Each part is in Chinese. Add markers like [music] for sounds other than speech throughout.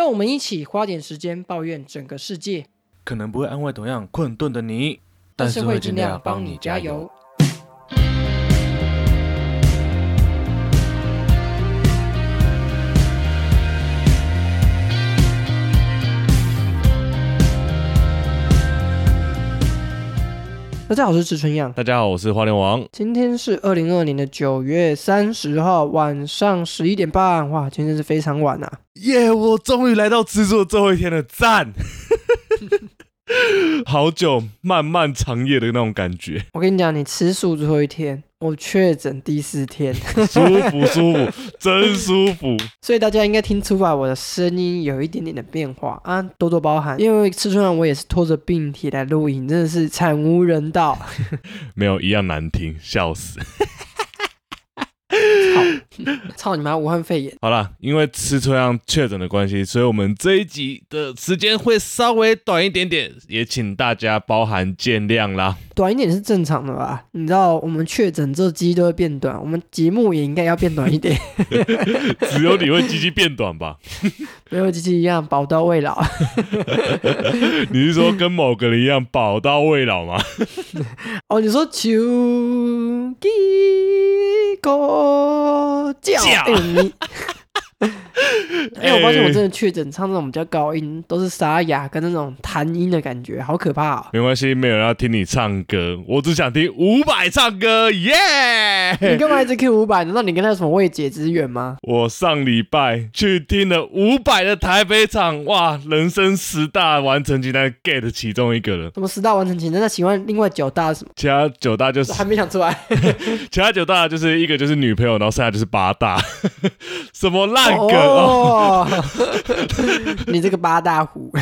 让我们一起花点时间抱怨整个世界，可能不会安慰同样困顿的你，但是会尽量帮你加油。。大家好，我是池春漾，大家好，我是花莲王。今天是二零二年的九月三十号晚上十一点半，哇，今天是非常晚啊！耶我终于来到吃素的最后一天了，赞！[laughs] 好久漫漫长夜的那种感觉，我跟你讲，你吃素最后一天，我确诊第四天，[laughs] 舒服舒服，真舒服。[laughs] 所以大家应该听出来我的声音有一点点的变化啊，多多包涵。因为吃春晚我也是拖着病体来录影，真的是惨无人道。[laughs] 没有一样难听，笑死。[laughs] 操你妈！武汉肺炎，好了，因为吃春阳确诊的关系，所以我们这一集的时间会稍微短一点点，也请大家包含见谅啦。短一点是正常的吧？你知道我们确诊之后鸡都会变短，我们节目也应该要变短一点，只有你会鸡鸡变短吧？没有鸡鸡一样宝刀未老。[laughs] 你是说跟某个人一样宝刀未老吗？[laughs] 哦，你说秋鸡狗叫，叫 [laughs] 哎、我发现我真的确诊唱这种比较高音，都是沙哑跟那种弹音的感觉，好可怕哦！没关系，没有人要听你唱歌，我只想听伍佰唱歌，耶、你干嘛一直 Q 五百？难道你跟他有什么未解之缘吗？[laughs] 我上礼拜去听了伍佰的台北场，哇，人生十大完成清单 get 其中一个了，什么十大完成前？那请问另外九大是什么？其他九大就是还没想出来。[laughs] 其他九大就是一个就是女朋友，然后剩下就是八大，什么烂梗哦。哦，[laughs] 你这个八大虎，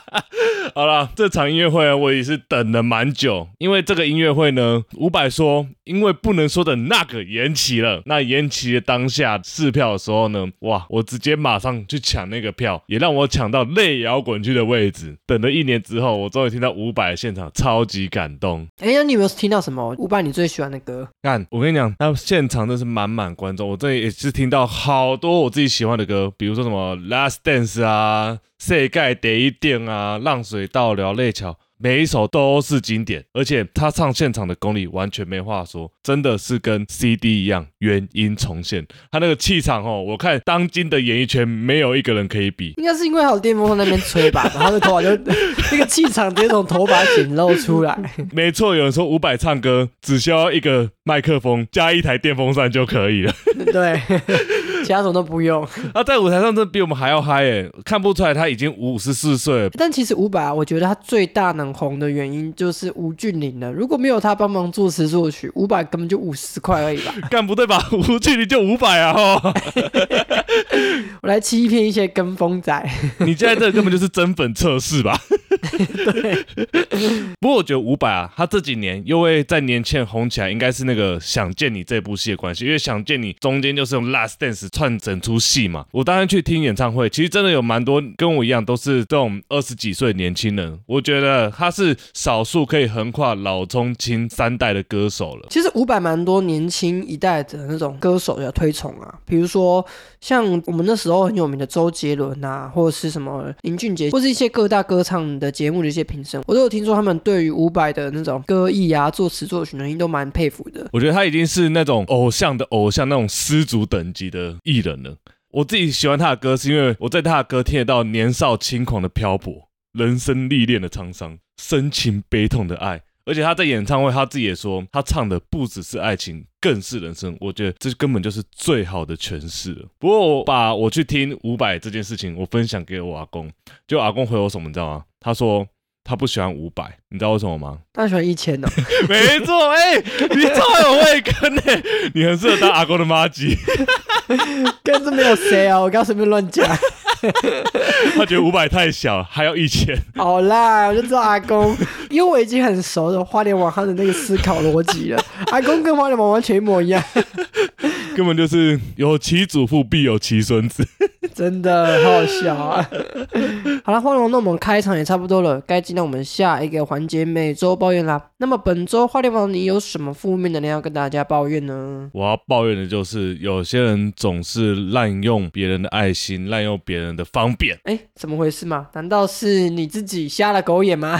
[laughs] 好了，这场音乐会啊，我也是等了蛮久，因为这个音乐会呢，伍佰说因为不能说的那个延期了，那延期的当下试票的时候呢，哇，我直接马上去抢那个票，也让我抢到类摇滚区的位置。等了一年之后，我终于听到伍佰的现场，超级感动。哎、那你有没有听到什么伍佰你最喜欢的歌？看，我跟你讲，那现场真是满满观众，我这里也是听到好多我自己喜欢的歌，比如说什么《Last Dance》啊，《世界第一定》啊，《浪水倒流泪桥》，每一首都是经典，而且他唱现场的功力完全没话说，真的是跟 CD 一样原音重现。他那个气场哦，我看当今的演艺圈没有一个人可以比。应该是因为还有电风扇那边吹吧，[laughs] 然后他的头发就那个气场直接从头发显露出来。没错，有人说伍佰唱歌只需要一个麦克风加一台电风扇就可以了。对，[laughs] 其他什么都不用。他 [laughs] 在舞台上真的比我们还要嗨耶，看不出来他已经五十四岁了。但其实伍佰啊，我觉得他最大能红的原因就是吴俊霖了。如果没有他帮忙作词作曲，伍佰根本就五十块而已吧。[laughs] 干不对吧？吴俊霖就五百啊！哦，[laughs] 我来欺骗一些跟风仔。你现在这根本就是真粉测试吧？对不过我觉得伍佰啊，他这几年又会在年轻人红起来，应该是那个《想见你》这部戏的关系，因为《想见你》中间就是用《Last Dance》串整出戏嘛。我当然去听演唱会，其实真的有蛮多跟我一样都是这种二十几岁年轻人，我觉得他是少数可以横跨老中青三代的歌手了。其实伍佰蛮多年轻一代的那种歌手要推崇啊，比如说像我们那时候很有名的周杰伦啊，或者是什么林俊杰，或是一些各大歌唱的节目的一些评审，我都有听说他们对于伍佰的那种歌艺啊、作词作曲能力都蛮佩服的。我觉得他已经是那种偶像的偶像，那种师祖等级的艺人呢。我自己喜欢他的歌，是因为我在他的歌听得到年少轻狂的漂泊、人生历练的沧桑、深情悲痛的爱。而且他在演唱会，他自己也说，他唱的不只是爱情，更是人生。我觉得这根本就是最好的诠释了。不过我把我去听伍佰这件事情，我分享给我阿公，就阿公回我什么，你知道吗？他说他不喜欢五百，你知道为什么吗？他喜欢一千哦，[laughs] 没错，哎、你超有慧根呢，你很适合当阿公的妈吉。[laughs] 跟这没有谁啊，我刚刚随便乱讲。[laughs] 他觉得五百太小，还要一千。好啦，我就知道阿公，因为我已经很熟的花莲王他的那个思考逻辑了。阿公跟花莲王完全一模一样，根本就是有其祖父必有其孙子。[laughs] 真的好好笑啊！[laughs] 好了，花龙，那我们开场也差不多了，该进到我们下一个环节——每周抱怨啦。那么本周花莲王，你有什么负面的要跟大家抱怨呢？我要抱怨的就是有些人总是滥用别人的爱心，滥用别人的方便。哎，怎么回事嘛？难道是你自己瞎了狗眼吗？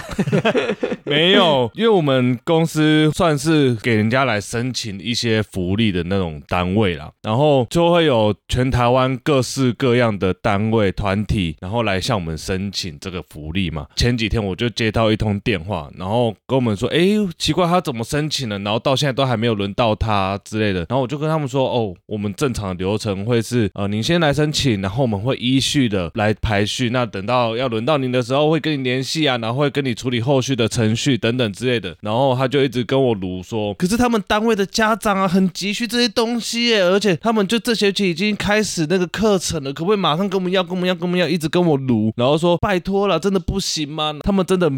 [laughs] 没有，因为我们公司算是给人家来申请一些福利的那种单位啦，然后就会有全台湾各式各样的单位团体，然后来向我们申请这个福利嘛。前几天我就接到一通电话，然后跟我们说，哎，奇怪，他怎么申请了？然后到现在都还没有轮到他之类的。然后我就跟他们说，哦，我们正常的流程会是，呃，您先来申请，然后我们会依序的来排序。那等到要轮到您的时候，会跟你联系啊，然后会跟你处理后续的程序等等之类的。然后他就一直跟我卢说，可是他们单位的家长啊，很急需这些东西而且他们就这学期已经开始那个课程了，可不可以马上跟我们要？跟我们要？跟我们要？一直跟我撸，然后说拜托了，真的不行吗？他们真的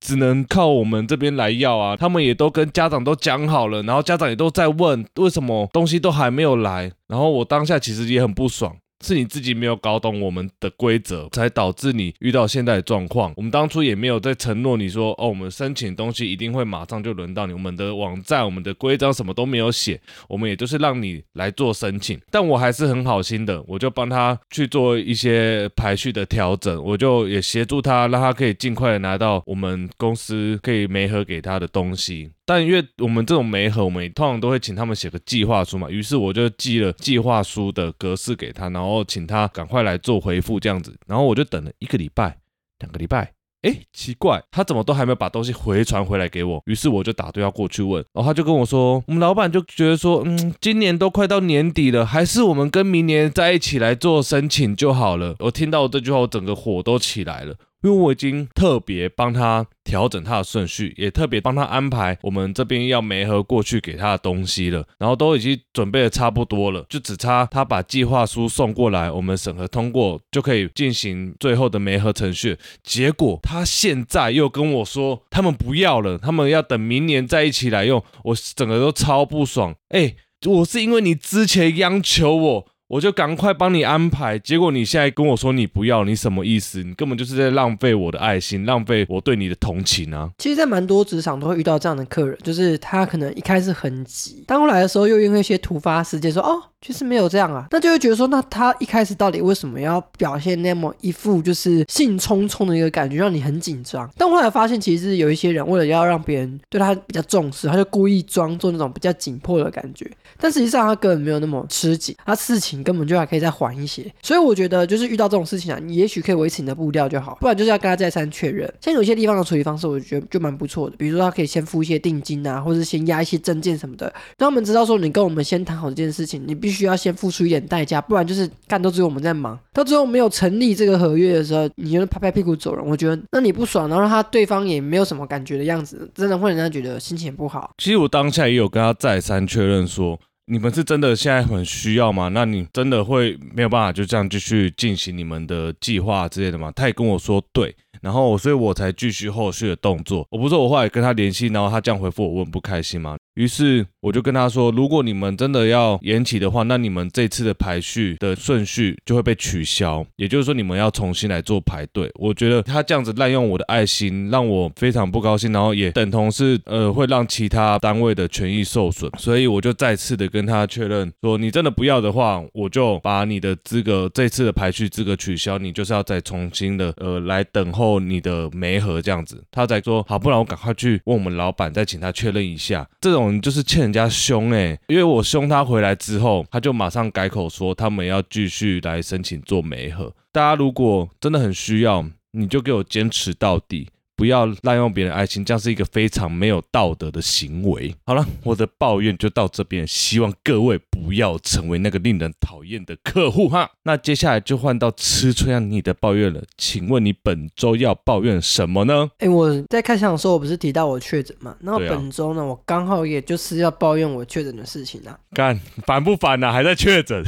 只能靠我们这边来要啊。他们也都跟家长都讲好了，然后家长也都在问为什么东西都还没有来。然后我当下其实也很不爽。是你自己没有搞懂我们的规则，才导致你遇到现在的状况。我们当初也没有在承诺你说，哦，我们申请东西一定会马上就轮到你。我们的网站、我们的规章什么都没有写，我们也就是让你来做申请。但我还是很好心的，我就帮他去做一些排序的调整，我就也协助他，让他可以尽快的拿到我们公司可以媒合给他的东西。但因为我们这种媒合，我们通常都会请他们写个计划书嘛，于是我就寄了计划书的格式给他，然后请他赶快来做回复这样子，然后我就等了一个礼拜、两个礼拜，哎，奇怪，他怎么都还没有把东西回传回来给我？[laughs] 于是我就打电话过去问，然后他就跟我说，我们老板就觉得说，嗯，今年都快到年底了，还是我们跟明年在一起来做申请就好了。我听到这句话，我整个火都起来了。因为我已经特别帮他调整他的顺序，也特别帮他安排我们这边要媒合过去给他的东西了，然后都已经准备的差不多了，就只差他把计划书送过来，我们审核通过就可以进行最后的媒合程序。结果他现在又跟我说他们不要了，他们要等明年再一起来用，我整个都超不爽。哎，我是因为你之前央求我。我就赶快帮你安排，结果你现在跟我说你不要，你什么意思？你根本就是在浪费我的爱心，浪费我对你的同情啊！其实，在蛮多职场都会遇到这样的客人，就是他可能一开始很急，但后来的时候又因为一些突发事件说哦。其实没有这样啊，那就会觉得说，那他一开始到底为什么要表现那么一副就是兴冲冲的一个感觉，让你很紧张？但后来发现，其实有一些人为了要让别人对他比较重视，他就故意装作那种比较紧迫的感觉，但实际上他根本没有那么吃紧，他事情根本就还可以再缓一些。所以我觉得，就是遇到这种事情啊，你也许可以维持你的步调就好，不然就是要跟他再三确认。像有些地方的处理方式，我觉得就蛮不错的，比如说他可以先付一些定金啊，或者先压一些证件什么的，让他们知道说你跟我们先谈好这件事情，你必必须要先付出一。点代价，不然就是干都只有我们在忙，到最后没有成立这个合约的时候，你就拍拍屁股走人。我觉得那你不爽，然后他对方也没有什么感觉的样子，真的会让人家觉得心情不好。其实我当下也有跟他再三确认说，你们是真的现在很需要吗？那你真的会没有办法就这样继续进行你们的计划之类的吗？他也跟我说对，然后所以我才继续后续的动作。我不是我后来跟他联系，然后他这样回复我，我很不开心吗？于是我就跟他说，如果你们真的要延期的话，那你们这次的排序的顺序就会被取消，也就是说你们要重新来做排队。我觉得他这样子滥用我的爱心，让我非常不高兴，然后也等同是呃会让其他单位的权益受损，所以我就再次的跟他确认说，你真的不要的话，我就把你的资格这次的排序资格取消，你就是要再重新的呃来等候你的媒合这样子。他才说好，不然我赶快去问我们老板，再请他确认一下这种。就是欠人家凶哎，因为我凶他回来之后，他就马上改口说他们要继续来申请做媒合。大家如果真的很需要，你就给我坚持到底。不要滥用别人爱心，这样是一个非常没有道德的行为。好了，我的抱怨就到这边，希望各位不要成为那个令人讨厌的客户哈。那接下来就换到吃春样你的抱怨了，请问你本周要抱怨什么呢？哎，我在开场的时候，我不是提到我确诊嘛？然后本周呢，我刚好也就是要抱怨我确诊的事情啊。干烦不烦啊？还在确诊？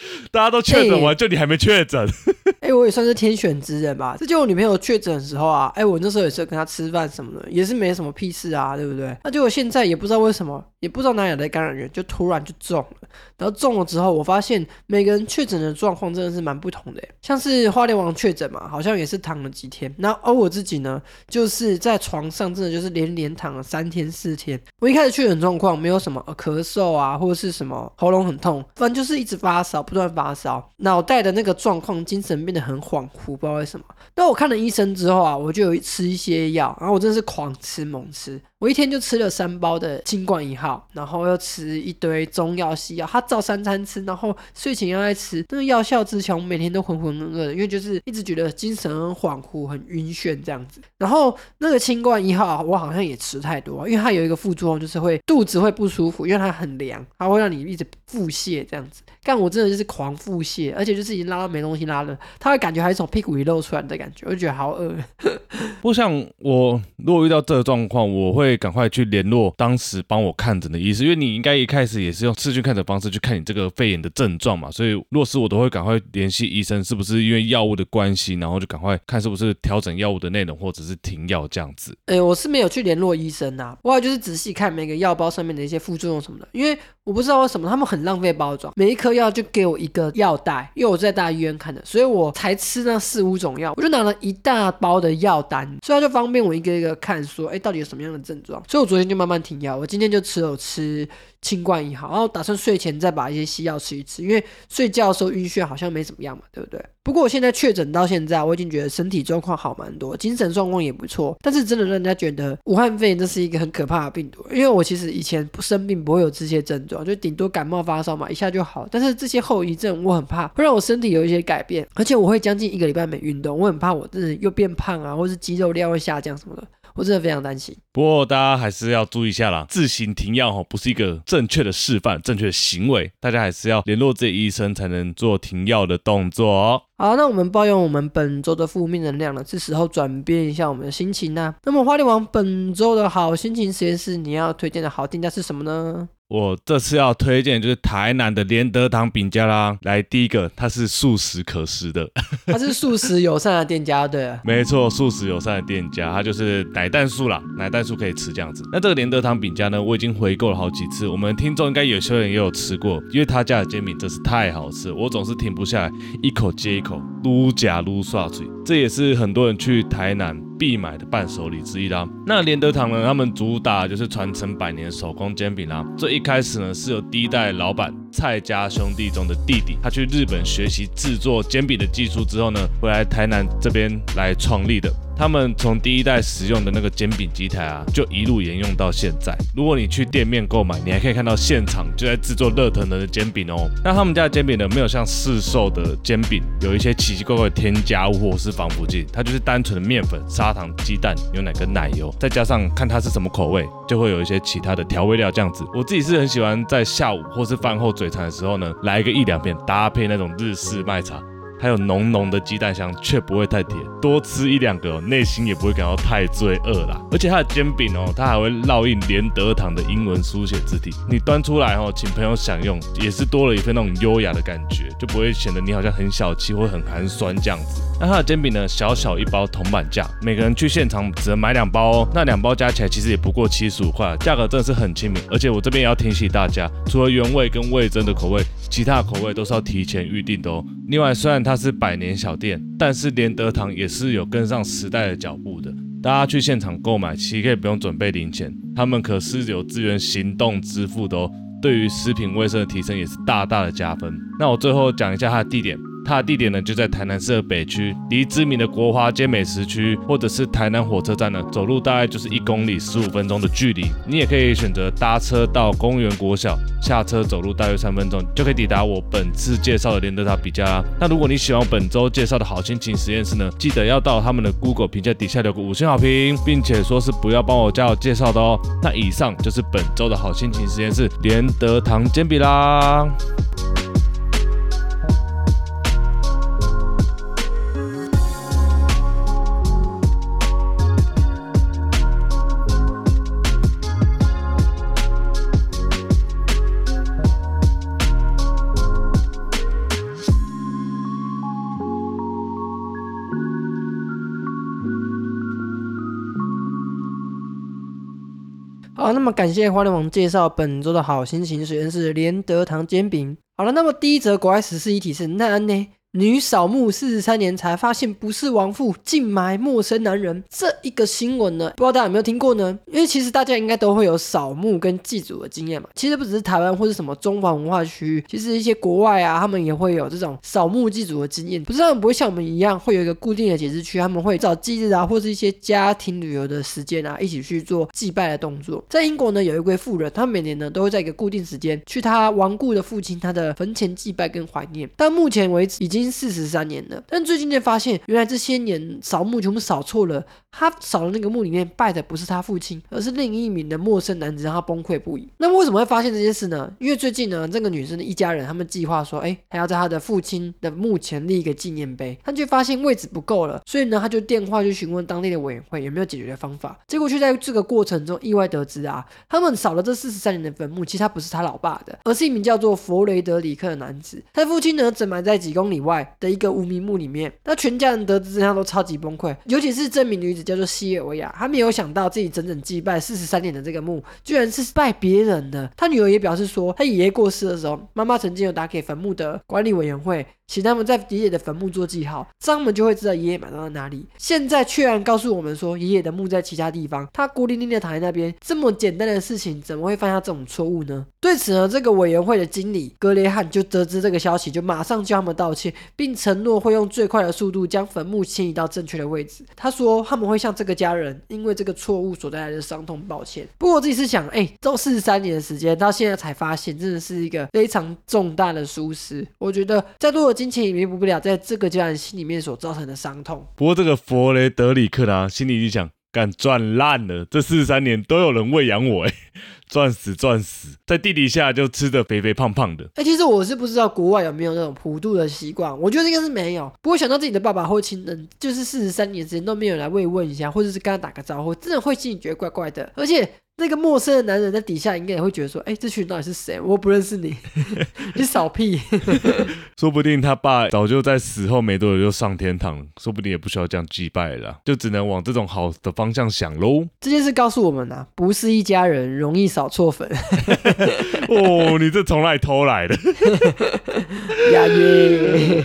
[laughs] 大家都确诊完，就你还没确诊。[laughs] 哎、我也算是天选之人吧。这就我女朋友确诊的时候啊，哎、我那时候也是跟她吃饭什么的，也是没什么屁事啊，对不对？那结果现在也不知道为什么，也不知道哪里来的感染源，就突然就中了。然后中了之后，我发现每个人确诊的状况真的是蛮不同的耶。像是花莲王确诊嘛，好像也是躺了几天。然后而我自己呢，就是在床上真的就是连连躺了三天四天。我一开始确诊状况没有什么、呃咳嗽啊，或者是什么喉咙很痛，反正就是一直发烧，不断发烧，脑袋的那个状况，精神变得很恍惚，不知道为什么。那我看了医生之后啊，我就有吃一些药，然后我真的是狂吃猛吃，我一天就吃了三包的清冠一号，然后又吃一堆中药西药，他照三餐吃，然后睡前要再吃，那个药效之强，每天都浑浑噩噩的，因为就是一直觉得精神恍惚、很晕眩这样子。然后那个清冠一号，我好像也吃太多，因为它有一个副作用，就是会肚子会不舒服，因为它很凉，它会让你一直腹泻这样子。但我真的就是狂腹泻，而且就是已经拉到没东西拉了，它会感觉还是从屁股里露出来的感觉，我就觉得好饿。[laughs] 不过像我如果遇到这个状况，我会会赶快去联络当时帮我看诊的医师，因为你应该一开始也是用视讯看诊方式去看你这个肺炎的症状嘛，所以若是我都会赶快联系医生，是不是因为药物的关系，然后就赶快看是不是调整药物的内容，或者是停药这样子。哎、我是没有去联络医生呐、我就是仔细看每个药包上面的一些副作用什么的，因为我不知道为什么他们很浪费包装，每一颗药就给我一个药袋，因为我在大医院看的，所以我才吃那四五种药，我就拿了一大包的药单，所以它就方便我一个一个看，说，哎、到底有什么样的症状，所以我昨天就慢慢停药，我今天就只有吃清冠一号，然后打算睡前再把一些西药吃一吃，因为睡觉的时候晕眩好像没怎么样嘛，对不对？不过我现在确诊到现在，我已经觉得身体状况好蛮多，精神状况也不错。但是真的让人家觉得武汉肺炎这是一个很可怕的病毒，因为我其实以前不生病不会有这些症状，就顶多感冒发烧嘛，一下就好。但是这些后遗症我很怕会让我身体有一些改变，而且我会将近一个礼拜没运动，我很怕我真的又变胖啊，或是肌肉量会下降什么的，我真的非常担心。不过大家还是要注意一下啦，自行停药哈不是一个正确的示范、正确的行为，大家还是要联络自己医生才能做停药的动作哦。好，那我们抱怨我们本周的负面能量了，是时候转变一下我们的心情啦。那么花莲王本周的好心情实验室，你要推荐的好店家是什么呢？我这次要推荐就是台南的连德堂饼家啦。来，第一个它是素食可食的，[laughs] 它是素食友善的店家，对了。没错，素食友善的店家，它就是奶蛋素啦，奶蛋素可以吃这样子。那这个连德堂饼家呢，我已经回购了好几次，我们听众应该有些人也有吃过，因为他家的煎饼真是太好吃，我总是停不下来，一口接一口，撸夹撸刷嘴。这也是很多人去台南必买的伴手礼之一啦。那连德堂呢，他们主打就是传承百年手工煎饼啦。这一开始呢，是由第一代老板蔡家兄弟中的弟弟，他去日本学习制作煎饼的技术之后呢，回来台南这边来创立的。他们从第一代使用的那个煎饼机台啊，就一路沿用到现在。如果你去店面购买，你还可以看到现场就在制作热腾腾的煎饼哦。那他们家的煎饼呢，没有像市售的煎饼有一些奇奇怪怪的添加物或是防腐剂，它就是单纯的面粉、砂糖、鸡蛋、牛奶跟奶油，再加上看它是什么口味，就会有一些其他的调味料这样子。我自己是很喜欢在下午或是饭后嘴馋的时候呢，来一个一两片，搭配那种日式麦茶。还有浓浓的鸡蛋香，却不会太甜，多吃一两个、内心也不会感到太罪恶啦。而且它的煎饼哦，它还会烙印连德堂的英文书写字体，你端出来哦，请朋友享用，也是多了一份那种优雅的感觉，就不会显得你好像很小气或很寒酸这样子。那它的煎饼呢，小小一包铜板价，每个人去现场只能买两包哦，那两包加起来其实也不过七十五块，价格真的是很亲民。而且我这边也要提醒大家，除了原味跟味增的口味，其他口味都是要提前预定的哦。另外，虽然它是百年小店，但是连德堂也是有跟上时代的脚步的。大家去现场购买，其实可以不用准备零钱，他们可是有资源行动支付的哦。对于食品卫生的提升也是大大的加分。那我最后讲一下它的地点。它的地点呢就在台南市的北区，离知名的国华街美食区或者是台南火车站呢，走路大概就是一公里十五分钟的距离。你也可以选择搭车到公园国小，下车走路大约三分钟就可以抵达我本次介绍的连德塔比家啦。那如果你喜欢本周介绍的好心情实验室呢，记得要到他们的 Google 评价底下留个五星好评，并且说是不要帮我加我介绍的哦。那以上就是本周的好心情实验室连德堂煎饼啦。感谢花莲网介绍本周的好心情实验室连德堂煎饼。好了，那么第一则国外时事一体是奈安呢？女扫墓四十三年才发现不是亡父，竟埋陌生男人。这一个新闻呢，不知道大家有没有听过呢？因为其实大家应该都会有扫墓跟祭祖的经验嘛。其实不只是台湾或者什么中华文化区，其实一些国外啊，他们也会有这种扫墓祭祖的经验。不是他们不会像我们一样，会有一个固定的节日区，他们会找祭日啊，或是一些家庭旅游的时间啊，一起去做祭拜的动作。在英国呢，有一位妇人，他每年呢都会在一个固定时间去他亡故的父亲他的坟前祭拜跟怀念。到目前为止，已经四十三年了。但最近就发现，原来这些年扫墓全部扫错了。他扫的那个墓里面拜的不是他父亲，而是另一名的陌生男子，让他崩溃不已。那么为什么会发现这件事呢？因为最近呢，这个女生的一家人他们计划说，哎，还要在他的父亲的墓前立一个纪念碑。他却发现位置不够了，所以呢，他就电话去询问当地的委员会有没有解决的方法。结果却在这个过程中意外得知啊，他们扫了这四十三年的坟墓，其实他不是他老爸的，而是一名叫做弗雷德里克的男子。他的父亲呢，整埋在几公里外外的一个无名墓里面。那全家人得知真相都超级崩溃，尤其是这名女子叫做西尔维亚，她没有想到自己整整祭拜四十三年的这个墓，居然是拜别人的。她女儿也表示说，她爷爷过世的时候，妈妈曾经有打给坟墓的管理委员会。请他们在爷爷的坟墓做记号，这样们就会知道爷爷埋到了哪里。现在却然告诉我们说，爷爷的墓在其他地方，他孤零零的躺在那边。这么简单的事情，怎么会犯下这种错误呢？对此呢，这个委员会的经理格雷汉就得知这个消息，就马上叫他们道歉，并承诺会用最快的速度将坟墓迁移到正确的位置。他说他们会向这个家人因为这个错误所带来的伤痛抱歉。不过我自己是想，哎，都四十三年的时间，到现在才发现，真的是一个非常重大的疏失。我觉得再多的。金钱也弥补不了在这个家人心里面所造成的伤痛。不过这个弗雷德里克呢，心里就想，干赚烂了，这四十三年都有人喂养我，哎，[laughs] 赚死赚死，在地底下就吃的肥肥胖胖的。哎，其实我是不知道国外有没有那种普渡的习惯，我觉得应该是没有。不过想到自己的爸爸或亲人，就是四十三年之间都没有来慰问一下，或者是跟他打个招呼，真的会心里觉得怪怪的，而且。那个陌生的男人在底下应该也会觉得说：“哎，这群人到底是谁？我不认识你，[laughs] [laughs] 你扫屁！” [laughs] 说不定他爸早就在死后没多久就上天堂了，说不定也不需要这样祭拜了，就只能往这种好的方向想喽。这件事告诉我们啊，不是一家人容易扫错粉。哦，你这从哪里偷来的？呀耶！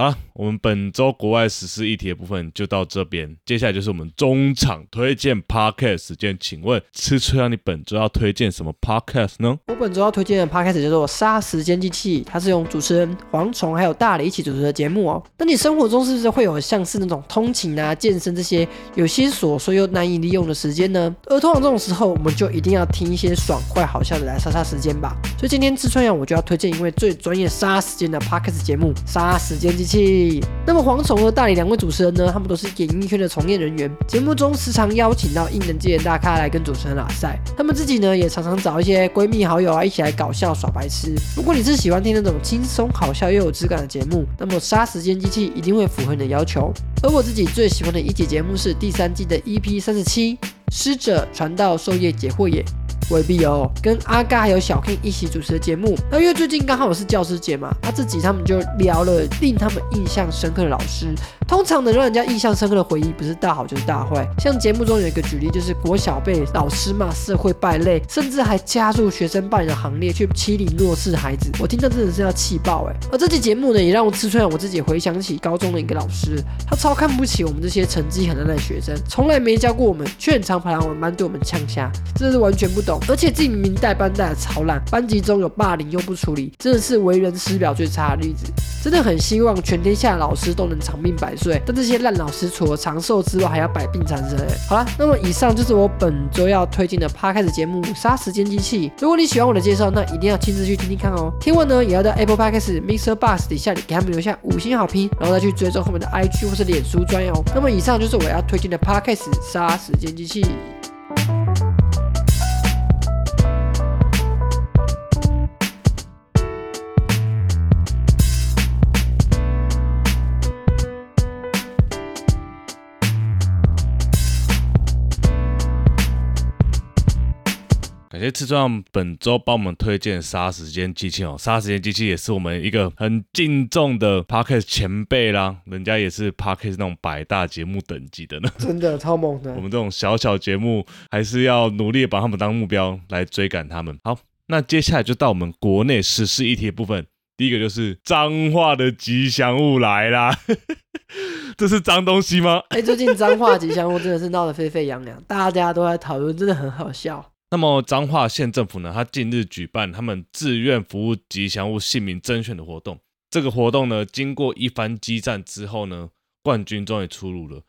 好，我们本周国外实施议题的部分就到这边，接下来就是我们中场推荐 podcast 时间，请问。吃吹啊！你本周要推荐什么 podcast 呢？我本周要推荐的 podcast 叫做《杀时间机器》，它是用主持人蝗虫还有大雷一起主持的节目哦。那你生活中是不是会有像是那种通勤啊、健身这些有些琐碎又难以利用的时间呢？而通常这种时候，我们就一定要听一些爽快好笑的来杀杀时间吧。所以今天吃春阳我就要推荐一位最专业杀时间的 podcast 节目《杀时间机器》。气那么蝗虫和大理两位主持人呢，他们都是演艺圈的从业人员，节目中时常邀请到艺人界的大咖来跟主持人拉。赛，他们自己呢也常常找一些闺蜜好友啊，一起来搞笑耍白痴。如果你是喜欢听那种轻松好笑又有质感的节目，那么《杀时间机器》一定会符合你的要求。而我自己最喜欢的一集节目是第三季的 EP 三十七，《师者传道授业解惑也》。未必哦，跟阿嘎还有小 King 一起主持的节目。那因为最近刚好是教师节嘛，他自己他们就聊了令他们印象深刻的老师。通常能让人家印象深刻的回忆，不是大好就是大坏。像节目中有一个举例，就是国小被老师骂社会败类，甚至还加入学生霸凌的行列去欺凌弱势孩子。我听到真的是要气爆哎！而这期节目呢，也让我吃出来我自己回想起高中的一个老师，他超看不起我们这些成绩很烂的学生，从来没教过我们，却很常跑来我们班对我们呛瞎，真的是完全不懂。而且自己明明带班带的超烂，班级中有霸凌又不处理，真的是为人师表最差的例子。真的很希望全天下老师都能长命百岁，但这些烂老师除了长寿之外，还要百病缠身。好了，那么以上就是我本周要推荐的 Podcast 节目《杀时间机器》。如果你喜欢我的介绍，那一定要亲自去听听看哦。听完呢，也要在 Apple Podcast Mr. Bus 底下给他们留下五星好评，然后再去追踪后面的 IG 或是脸书专哦。那么以上就是我要推荐的 Podcast《杀时间机器》。谢赤壮本周帮我们推荐杀时间机器哦，杀时间机器也是我们一个很敬重的 podcast 前辈啦，人家也是 podcast 那种百大节目等级的呢。真的超猛的我。们这种小小节目还是要努力地把他们当目标来追赶他们。好，那接下来就到我们国内时事议题的部分。第一个就是脏话的吉祥物来啦，[laughs] 这是脏东西吗？哎、最近脏话吉祥物真的是闹得沸沸扬扬，大家都在讨论，真的很好笑。那么彰化县政府呢，它近日举办他们志愿服务吉祥物姓名甄选的活动。这个活动呢，经过一番激战之后呢，冠军终于出炉了。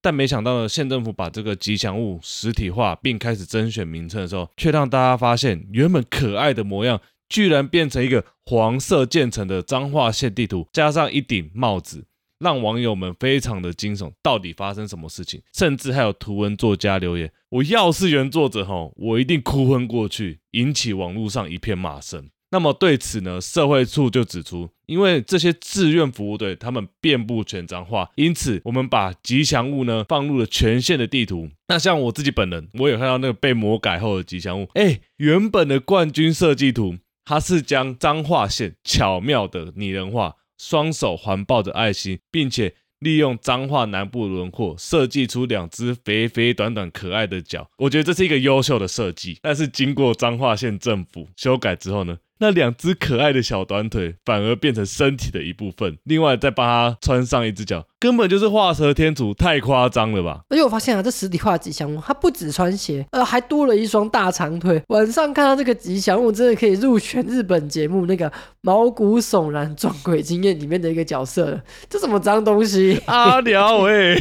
但没想到呢，县政府把这个吉祥物实体化，并开始甄选名称的时候，却让大家发现，原本可爱的模样，居然变成一个黄色渐层的彰化县地图，加上一顶帽子，让网友们非常的惊悚。到底发生什么事情？甚至还有图文作家留言：“我要是原作者吼，我一定哭昏过去，引起网络上一片骂声。”那么对此呢，社会处就指出，因为这些志愿服务队他们遍布全彰化，因此我们把吉祥物呢放入了全县的地图。那像我自己本人，我有看到那个被魔改后的吉祥物，哎，原本的冠军设计图，它是将彰化县巧妙的拟人化，双手环抱着爱心，并且利用彰化南部轮廓设计出两只肥肥短短可爱的脚，我觉得这是一个优秀的设计。但是经过彰化县政府修改之后呢，那两只可爱的小短腿反而变成身体的一部分，另外再帮它穿上一只脚，根本就是画蛇添足，太夸张了吧？而且我发现啊，这实体化吉祥物它不止穿鞋，呃，还多了一双大长腿。晚上看到这个吉祥物，真的可以入选日本节目那个毛骨悚然撞鬼经验里面的一个角色了。这什么脏东西，阿辽喂，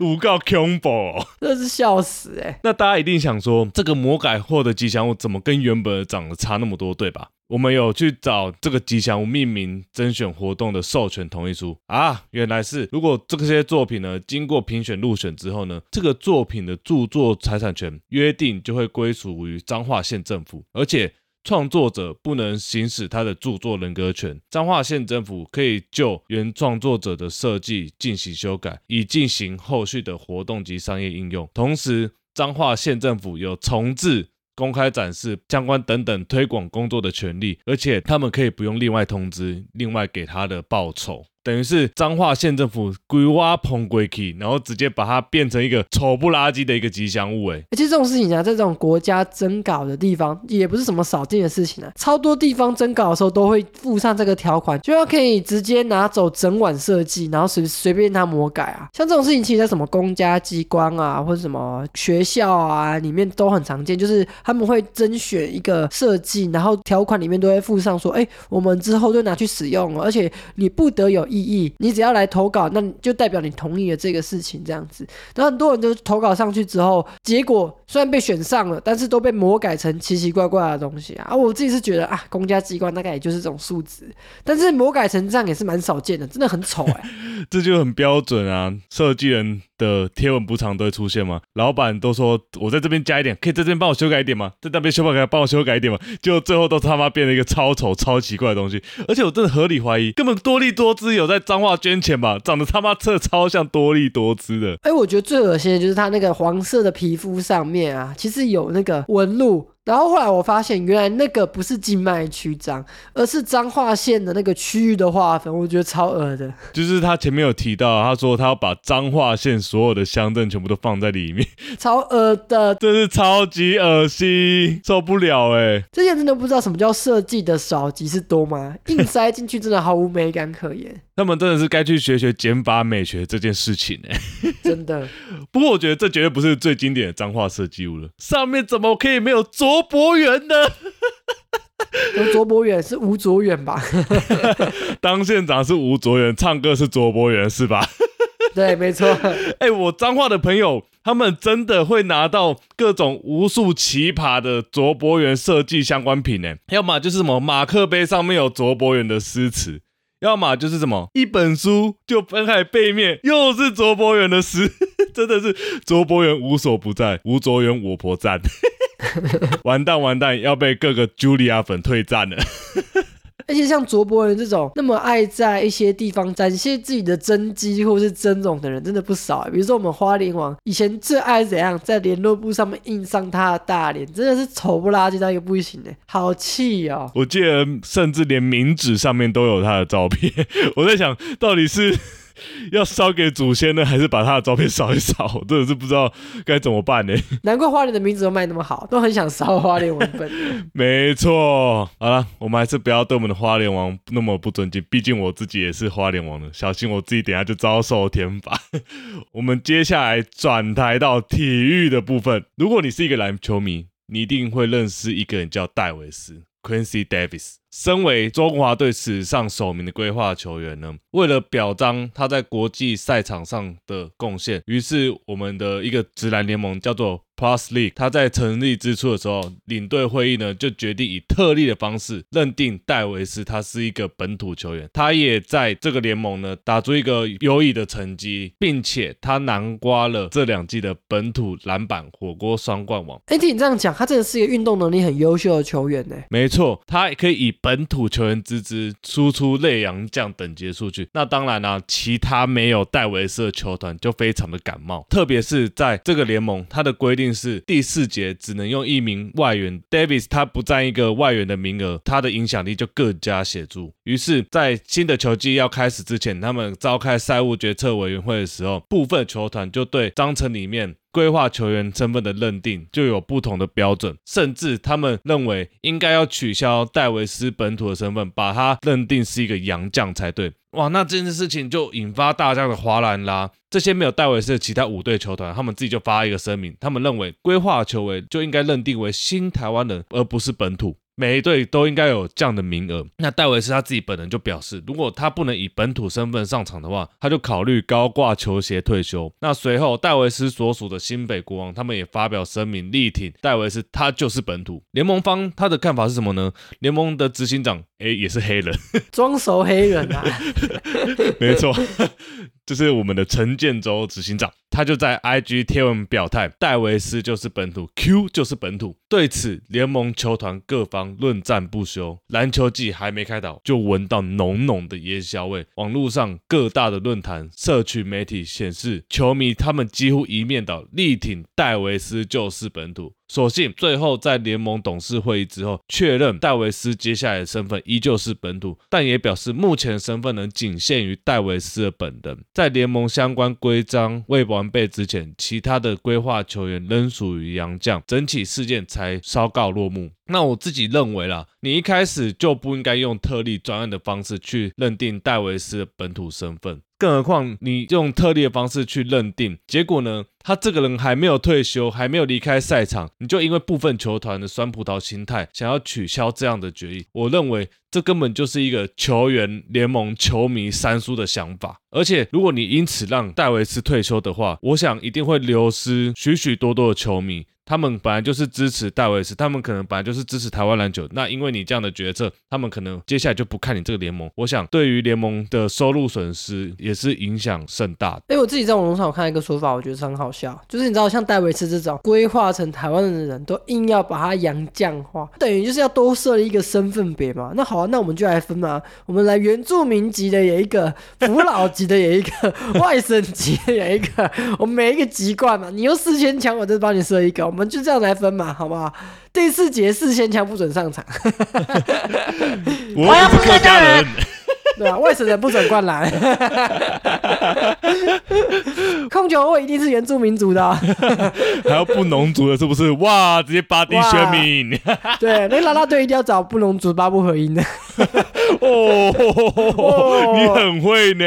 五告恐怖哦。真的是笑死哎、那大家一定想说，这个魔改后的吉祥物怎么跟原本的长得差那么多，对吧？我们有去找这个吉祥物命名甄选活动的授权同意书啊，原来是如果这些作品呢经过评选入选之后呢，这个作品的著作财产权约定就会归属于彰化县政府，而且创作者不能行使他的著作人格权。彰化县政府可以就原创作者的设计进行修改，以进行后续的活动及商业应用。同时，彰化县政府有重置。公开展示相关等等推广工作的权利，而且他们可以不用另外通知，另外给他的报酬，等于是彰化县政府规挖棚归去，然后直接把它变成一个丑不拉几的一个吉祥物，哎，而且这种事情啊，在这种国家征稿的地方，也不是什么少见的事情啊。超多地方征稿的时候都会附上这个条款，就要可以直接拿走整晚设计，然后随随便他魔改啊。像这种事情，其实在什么公家机关啊，或者什么学校啊里面都很常见，就是他们会甄选一个设计，然后条款里面都会附上说，哎，我们之后就拿去使用，而且你不得有异议，你只要来投稿，那就代表你同意了这个事情，这样子。然后很多人就投稿上去之后，结果虽然被选上了，但是都被魔改成奇奇怪怪的东西啊！啊我自己是觉得啊，公家机关大概也就是这种素质，但是魔改成这样也是蛮少见的，真的很丑哎、[laughs] 这就很标准啊！设计人的贴文补偿都会出现吗？老板都说我在这边加一点，可以在这边帮我修改一点吗？在那边修改帮我修改一点吗？就最后都他妈变成一个超丑、超奇怪的东西，而且我真的合理怀疑，根本多利多姿有我在脏话捐钱吧？长得他妈这超像多利多姿的。哎，我觉得最恶心的就是他那个黄色的皮肤上面啊，其实有那个纹路。然后后来我发现，原来那个不是静脉曲张，而是彰化县的那个区域的划分，我觉得超恶的。[laughs] 就是他前面有提到，他说他要把彰化县所有的乡镇全部都放在里面，超恶的，[laughs] 真是超级恶心，受不了哎！这些人真的不知道什么叫设计的少即是多吗？[laughs] 硬塞进去真的毫无美感可言，他们真的是该去学学减法美学这件事情哎。真的。不过我觉得这绝对不是最经典的脏化设计物了，上面怎么可以没有卓博远呢？有卓博远是吴卓远吧？[laughs] 当县长是吴卓远，唱歌是卓博源是吧？[laughs] 对，没错。[laughs] 哎、我彰化的朋友，他们真的会拿到各种无数奇葩的卓博源设计相关品呢，要么就是什么马克杯上面有卓博远的诗词。要么就是什么一本书就翻开背面又是卓博远的诗，真的是卓博远无所不在，吴卓远我婆赞，[laughs] 完蛋完蛋，要被各个 Julia 粉退战了。[laughs] 而且像卓博人这种那么爱在一些地方展现自己的真机或是真容的人，真的不少、欸。比如说我们花莲王以前最爱怎样，在联络簿上面印上他的大脸，真的是丑不拉几到一个不行哎、[laughs] 好气哦！我记得甚至连名纸上面都有他的照片。我在想，到底是 [laughs] 要烧给祖先呢，还是把他的照片烧一烧？我真的是不知道该怎么办呢。[laughs] 难怪花莲的名字都卖那么好，都很想烧花莲文本。[laughs] 没错，好了，我们还是不要对我们的花莲王那么不尊敬，毕竟我自己也是花莲王的，小心我自己等下就遭受天罚。我们接下来转台到体育的部分。如果你是一个篮球迷，你一定会认识一个人叫戴维斯 （Quincy Davis）。身为中华队史上首名的规划球员呢，为了表彰他在国际赛场上的贡献，于是我们的一个直男联盟叫做 Plus League，他在成立之初的时候，领队会议呢就决定以特例的方式认定戴维斯他是一个本土球员，他也在这个联盟呢打出一个优异的成绩，并且他囊括了这两季的本土篮板火锅双冠王。哎，听你这样讲，他真的是一个运动能力很优秀的球员呢。没错，他可以以本土球员之姿输出类洋将等级的数据。那当然啦、其他没有戴维斯的球团就非常的感冒，特别是在这个联盟，它的规定是第四节只能用一名外援，Davis 他不占一个外援的名额，他的影响力就更加显著。于是，在新的球季要开始之前，他们召开赛务决策委员会的时候，部分球团就对章程里面规划球员身份的认定就有不同的标准，甚至他们认为应该要取消戴维斯本土的身份，把他认定是一个洋将才对。哇，那这件事情就引发大家的哗然啦。这些没有戴维斯的其他五队球团，他们自己就发一个声明，他们认为规划球员就应该认定为新台湾人，而不是本土。每一队都应该有这样的名额。那戴维斯他自己本人就表示，如果他不能以本土身份上场的话，他就考虑高挂球鞋退休。那随后，戴维斯所属的新北国王他们也发表声明力挺戴维斯，他就是本土。联盟方他的看法是什么呢？联盟的执行长诶也是黑人，[laughs] 装熟黑人啊！没错，就是我们的陈建州执行长，他就在 IG 贴文表态，戴维斯就是本土，Q 就是本土。对此，联盟球团各方论战不休，篮球季还没开打，就闻到浓浓的烟硝味。网络上各大的论坛、社区媒体显示，球迷他们几乎一面倒力挺戴维斯就是本土。所幸最后在联盟董事会议之后，确认戴维斯接下来的身份依旧是本土，但也表示目前身份能仅限于戴维斯的本人。在联盟相关规章未完备之前，其他的规划球员仍属于洋将，整起事件才稍告落幕。那我自己认为啦，你一开始就不应该用特例专案的方式去认定戴维斯的本土身份。更何况你用特例的方式去认定，结果呢？他这个人还没有退休，还没有离开赛场，你就因为部分球团的酸葡萄心态，想要取消这样的决议，我认为这根本就是一个球员、联盟、球迷三输的想法。而且，如果你因此让戴维斯退休的话，我想一定会流失许许多多的球迷。他们本来就是支持戴维斯，他们可能本来就是支持台湾篮球。那因为你这样的决策，他们可能接下来就不看你这个联盟。我想，对于联盟的收入损失也是影响甚大的。哎，我自己在网络上有看一个说法，我觉得是很好笑，就是你知道，像戴维斯这种规划成台湾人的人都硬要把他洋将化，等于就是要多设立一个身份别嘛。那好啊，那我们就来分嘛，[laughs] 我们来原住民级的有一个，福老级的有一个，外省级的有一个，我们每一个籍贯嘛，你用四千强，我就帮你设一个，们就这样来分嘛，好不好？第四节四千强不准上场，我要不是客家人，[laughs] 对啊，外省人不准灌篮，控球后一定是原住民族的哦、[laughs] 还要不农族的，是不是？哇，直接八地宣明对，那拉拉队一定要找布农族八部合音的。[laughs] 哦，你很会呢。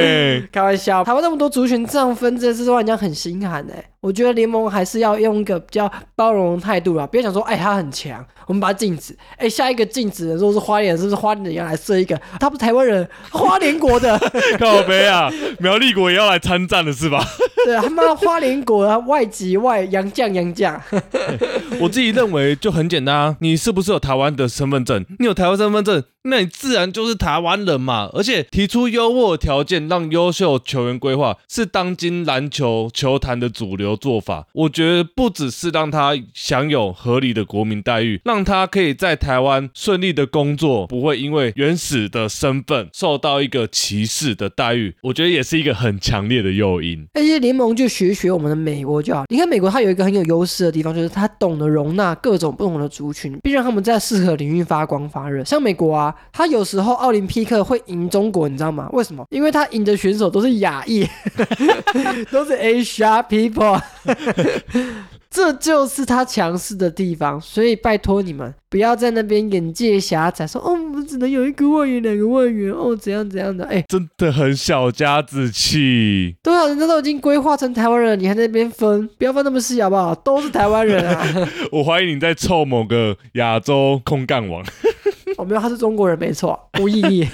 开玩笑，台湾那么多族群这样分，真的是让人家很心寒哎。我觉得联盟还是要用一个比较包容的态度啦，别想说，哎，他很强，我们把他禁止。哎，下一个禁止的如果是花莲，是不是花莲人要来设一个？他不是台湾人，花莲国的，[laughs] 靠北啊，苗栗国也要来参战了是吧？[laughs] 对，他妈花莲国啊，外籍外洋将洋将。[laughs] 我自己认为就很简单啊，你是不是有台湾的身份证？你有台湾身份证，那你自然就是台湾人嘛。而且提出优渥条件让优秀球员规划，是当今篮球球坛的主流做法。我觉得不只是让他享有合理的国民待遇，让他可以在台湾顺利的工作，不会因为原始的身份受到一个歧视的待遇，我觉得也是一个很强烈的诱因。而且联盟就学学我们的美国就好。你看美国，它有一个很有优势的地方，就是它懂得容纳各种不同的族群，并让他们在适合领域发光发热。像美国啊，它有时候奥林匹克会赢中国，你知道吗？为什么？因为他赢的选手都是亚裔，[laughs] 都是 Asia people，[laughs] 这就是他强势的地方。所以拜托你们，不要在那边眼界狭窄，说哦，我们只能有一个外援，两个外援，哦，怎样怎样的。哎，真的很小家子气。多少人家都已经规划成台湾人了，你还在那边分？不要分那么细好不好？都是台湾人啊。[laughs] 我怀疑你在凑某个亚洲空干王。我没有，他是中国人，没错，无意义。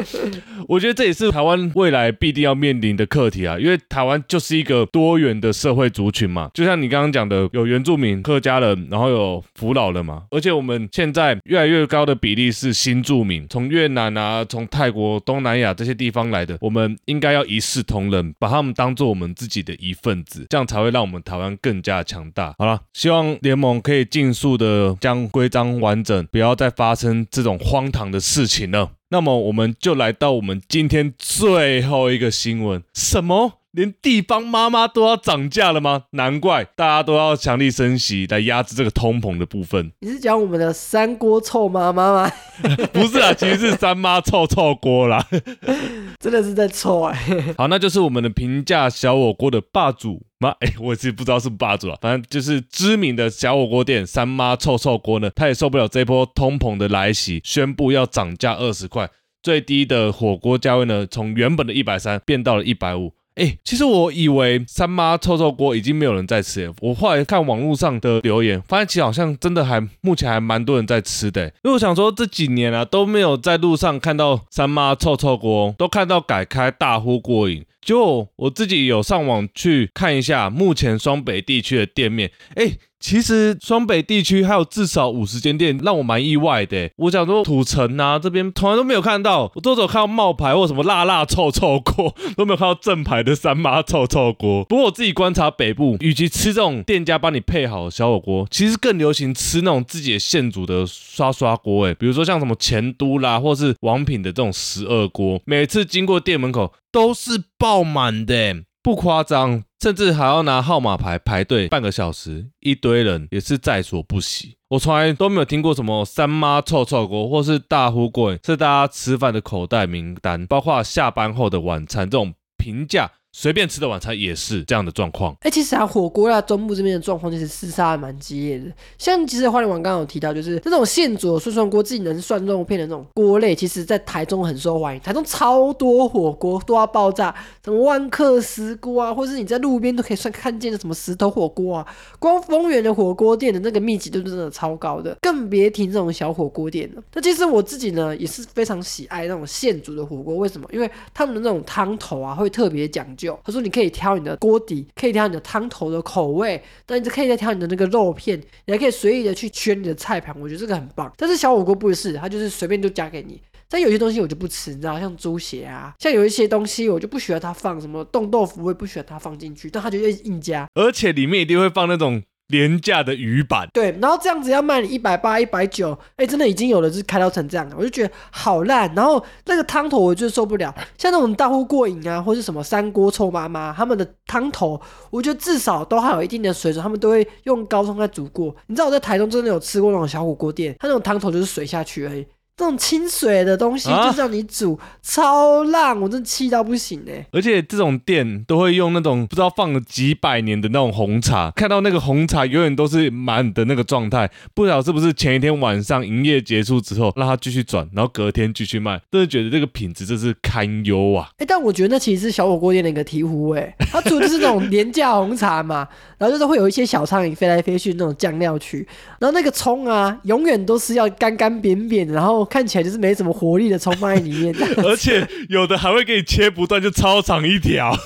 [laughs] 我觉得这也是台湾未来必定要面临的课题啊，因为台湾就是一个多元的社会族群嘛，就像你刚刚讲的，有原住民、客家人，然后有扶老人嘛，而且我们现在越来越高的比例是新住民，从越南啊、从泰国、东南亚这些地方来的，我们应该要一视同仁，把他们当做我们自己的一份子，这样才会让我们台湾更加强大。好了，希望联盟可以尽速的将规章完整，不要再发生这。种荒唐的事情了？那么我们就来到我们今天最后一个新闻，什么？连地方妈妈都要涨价了吗？难怪大家都要强力升息来压制这个通膨的部分。[laughs] 你是讲我们的三锅臭妈妈吗？[laughs] 不是啊，其实是三妈臭臭锅啦。[laughs] 真的是在臭哎。好，那就是我们的平价小火锅的霸主妈。哎，我其实不知道是霸主啊，反正就是知名的小火锅店三妈臭臭锅呢，他也受不了这波通膨的来袭，宣布要涨价二十块，最低的火锅价位呢，从原本的一百三变到了一百五。哎，其实我以为三妈臭臭锅已经没有人在吃了。我后来看网络上的留言，发现其实好像真的还目前还蛮多人在吃的。因为我想说这几年啊都没有在路上看到三妈臭臭锅，都看到改开大呼过瘾。就我自己有上网去看一下目前双北地区的店面，哎，其实双北地区还有至少五十间店，让我蛮意外的。我想说土城啊这边从来都没有看到，我都有看到冒牌或什么辣辣臭臭锅，[laughs] 都没有看到正牌的三妈臭臭锅。不过我自己观察北部，与其吃这种店家帮你配好的小火锅，其实更流行吃那种自己的现煮的刷刷锅。哎，比如说像什么前都啦，或是王品的这种十二锅，每次经过店门口。都是爆满的，不夸张，甚至还要拿号码牌排队半个小时，一堆人也是在所不惜。我从来都没有听过什么三妈臭臭锅，或是大呼过是大家吃饭的口袋名单，包括下班后的晚餐这种评价。随便吃的晚餐也是这样的状况。哎，其实啊，火锅啊，中部这边的状况其实厮杀还蛮激烈的。像其实花莲王刚刚有提到，就是这种现煮的涮涮锅，自己能涮肉片的那种锅类，其实在台中很受欢迎。台中超多火锅都要爆炸，什么万客石锅啊，或是你在路边都可以算看见的什么石头火锅啊。光丰原的火锅店的那个密集度真的超高的，更别提这种小火锅店了。那其实我自己呢，也是非常喜爱那种现煮的火锅。为什么？因为他们的那种汤头啊，会特别讲究。他说：“你可以挑你的锅底，可以挑你的汤头的口味，但你就可以再挑你的那个肉片，你还可以随意的去圈你的菜盘。我觉得这个很棒。但是小火锅不是，他就是随便就加给你。但有些东西我就不吃，你知道，像猪血啊，像有一些东西我就不喜欢它放什么冻豆腐，我也不喜欢它放进去，但它就硬加，而且里面一定会放那种。”廉价的鱼板，对，然后这样子要卖你一百八、一百九，哎，真的已经有的是开到成这样的，我就觉得好烂。然后那个汤头我就受不了，像那种大呼过瘾啊，或是什么三锅臭妈妈，他们的汤头，我觉得至少都还有一定的水准，他们都会用高汤在煮过。你知道我在台中真的有吃过那种小火锅店，它那种汤头就是水下去而已。这种清水的东西就叫你煮，超烂，我真气到不行哎！而且这种店都会用那种不知道放了几百年的那种红茶，看到那个红茶永远都是满的那个状态，不知道是不是前一天晚上营业结束之后让它继续转，然后隔天继续卖，真的觉得这个品质真是堪忧啊！哎，但我觉得那其实是小火锅店的一个醍醐哎，它煮的是那种廉价红茶嘛，然后就是会有一些小苍蝇飞来飞去那种酱料区，然后那个葱啊，永远都是要干干扁扁，然后。看起来就是没什么活力的葱麦里面，[laughs] 而且有的还会给你切不断，就超长一条。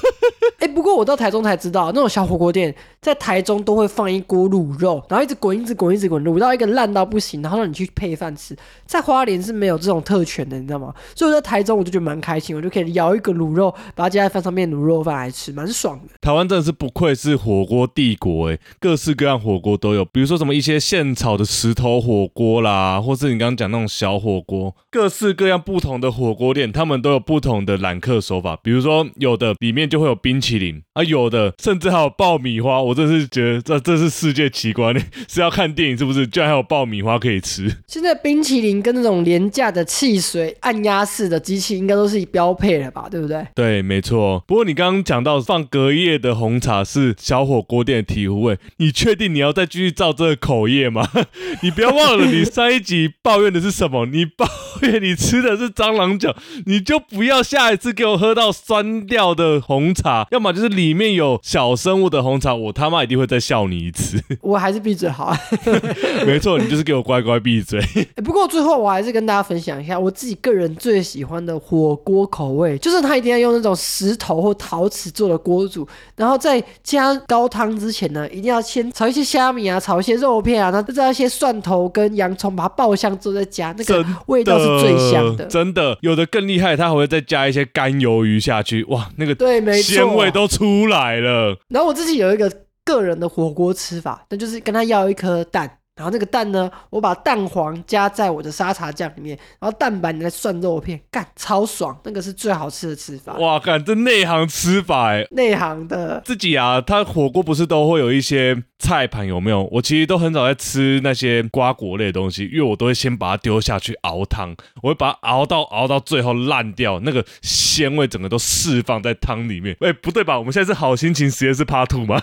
不过我到台中才知道，那种小火锅店在台中都会放一锅卤肉，然后一直滚，一直滚，一直滚，卤到一个烂到不行，然后让你去配饭吃。在花莲是没有这种特权的，你知道吗？所以我在台中我就觉得蛮开心，我就可以舀一个卤肉，把它加在饭上面，卤肉饭来吃，蛮爽的。台湾真的是不愧是火锅帝国诶，各式各样火锅都有，比如说什么一些现炒的石头火锅啦，或是你刚刚讲那种小火锅，各式各样不同的火锅店，他们都有不同的揽客手法。比如说有的里面就会有冰淇淋啊，有的甚至还有爆米花。我真是觉得这这是世界奇观，[laughs] 是要看电影是不是？居然还有爆米花可以吃。现在冰淇淋跟那种廉价的汽水按压式的机器，应该都是标配了吧？对不对？对，没错。不过你刚刚讲到放隔夜的红茶是小火锅店的醍醐味，你确定你要再继续造这个口业吗？[laughs] 你不要忘了，你上一集抱怨的是什么？你抱怨你吃的是蟑螂脚，你就不要下一次给我喝到酸掉的红茶，要么就是里面有小生物的红茶，我他妈一定会再笑你一次。[laughs] 我还是闭嘴好。[laughs] 没错，你就是给我乖乖闭嘴。[laughs] 不过最后我还是跟大家分享一下我自己个人最喜欢的火锅口味，就是它一定要用那种石头或陶瓷做的锅煮，然后在加高汤之前呢，一定要先炒一些虾米啊，炒一些肉片啊，然后再加一些蒜头跟洋葱，把它爆香之后再加，那个味道是最香的。真的，有的更厉害，它还会再加一些干鱿鱼下去，哇，那个对，没错，鲜味都出来了。然后我自己有一个个人的火锅吃法，那就是跟他要一颗蛋。然后那个蛋呢，我把蛋黄加在我的沙茶酱里面，然后蛋白你再涮肉片，干超爽，那个是最好吃的吃法。哇，干这内行吃法哎，内行的自己啊，他火锅不是都会有一些菜盘有没有？我其实都很少在吃那些瓜果类的东西，因为我都会先把它丢下去熬汤，我会把它熬到熬到最后烂掉，那个鲜味整个都释放在汤里面。哎，不对吧？我们现在是好心情实验室 Part Two 吗？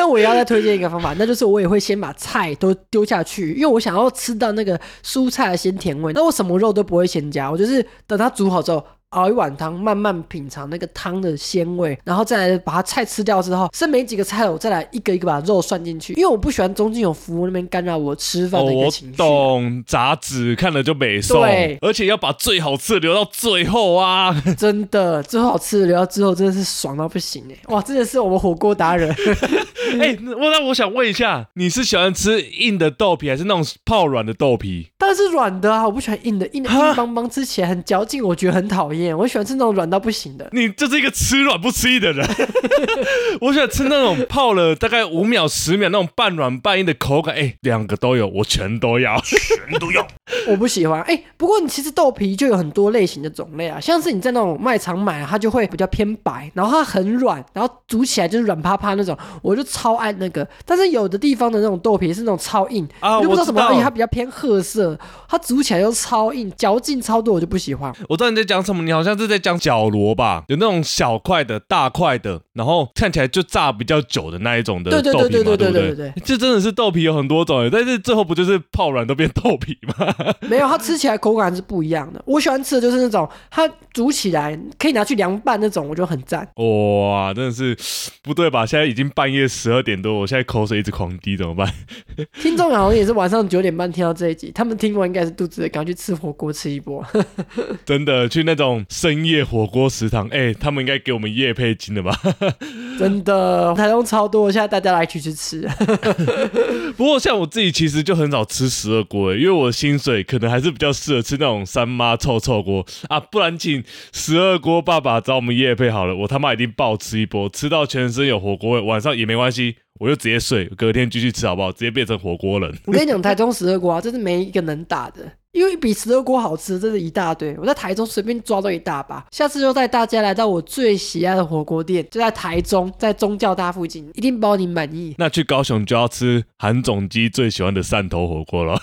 那我也要再推荐一个方法，那就是我也会先把菜都丢下去，因为我想要吃到那个蔬菜的鲜甜味。那我什么肉都不会先加，我就是等它煮好之后。熬一碗汤，慢慢品尝那个汤的鲜味，然后再来把它菜吃掉之后，剩没几个菜了，我再来一个一个把肉涮进去，因为我不喜欢中间有服务那边干扰我吃饭的一个情绪。我懂，杂志看了就美受。对，而且要把最好吃的留到最后啊！[laughs] [laughs] 真的，最好吃的留到最后，真的是爽到不行哎！哇，真的是我们火锅达人。[laughs] 哎，我那我想问一下，你是喜欢吃硬的豆皮，还是那种泡软的豆皮？当然是软的啊！我不喜欢硬的，硬的硬邦邦，吃起来很嚼劲，我觉得很讨厌。我喜欢吃那种软到不行的。你就是一个吃软不吃硬的人。[laughs] 我喜欢吃那种泡了大概五秒、十秒那种半软半硬的口感。哎，两个都有，我全都要，全都要。[laughs] 我不喜欢。哎，不过你其实豆皮就有很多类型的种类啊，像是你在那种卖场买，它就会比较偏白，然后它很软，然后煮起来就是软趴趴那种，我就超爱那个。但是有的地方的那种豆皮是那种超硬啊，我不知道什么，而且它比较偏褐色，它煮起来又超硬，嚼劲超多，我就不喜欢。我知道你在讲什么，你好像是在讲角螺吧？有那种小块的、大块的，然后看起来就炸比较久的那一种的豆皮嘛，对不对？这真的是豆皮有很多种，但是最后不就是泡软都变豆皮吗？[laughs] 没有，它吃起来口感是不一样的。我喜欢吃的就是那种它煮起来可以拿去凉拌那种，我觉得很赞。哇，真的是不对吧？现在已经半夜十二点多，我现在口水一直狂滴，怎么办？[laughs] 听众好像也是晚上九点半听到这一集，他们听完应该是肚子赶快去吃火锅吃一波。[laughs] 真的去那种深夜火锅食堂，哎，他们应该给我们夜配金的吧？[laughs] 真的，台中超多，现在大家来一起去吃。[laughs] 不过像我自己其实就很少吃十二锅，因为我的薪水可能还是比较适合吃那种三妈臭臭锅啊。不然请十二锅爸爸找我们夜配好了，我他妈一定暴吃一波，吃到全身有火锅味，晚上也没关系。我就直接睡，隔天继续吃好不好？直接变成火锅人。我跟你讲，台中十二锅啊真是没一个能打的，因为比石头锅好吃，真是一大堆。我在台中随便抓到一大把，下次就带大家来到我最喜爱的火锅店，就在台中，在宗教大附近，一定包你满意。那去高雄就要吃韩总机最喜欢的汕头火锅了。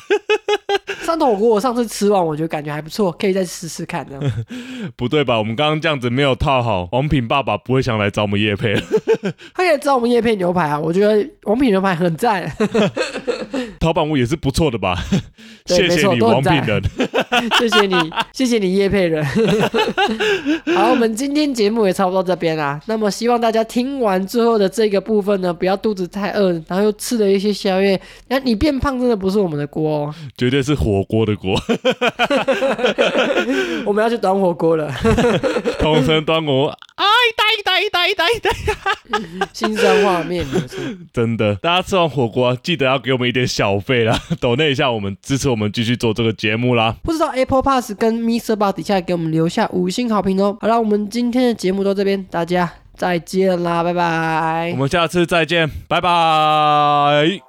汕头火锅我上次吃完，我觉得感觉还不错，可以再试试看。这样 [laughs] 不对吧？我们刚刚这样子没有套好，王品爸爸不会想来找我们叶配了。[laughs] 他可以找我们叶配牛排啊，我觉得王品牛排很赞。[laughs] 陶板屋也是不错的吧？谢谢你，王品人。谢谢你，谢谢你叶配人。好，我们今天节目也差不多到这边啦。那么希望大家听完最后的这个部分呢，不要肚子太饿，然后又吃了一些宵夜。那你变胖真的不是我们的锅哦，绝对是火锅的锅，[laughs] 我们要去端火锅了，[laughs] 同声端午，哎，呆呆呆呆呆，新生画面。真的，大家吃完火锅记得要给我们一点小费啦，[laughs] 抖那一下我们支持我们继续做这个节目啦。不知道 Apple Pass 跟 Mr. Bar 底下给我们留下五星好评哦。好了，我们今天的节目到这边，大家再见啦，拜拜我。们下次再见，拜拜。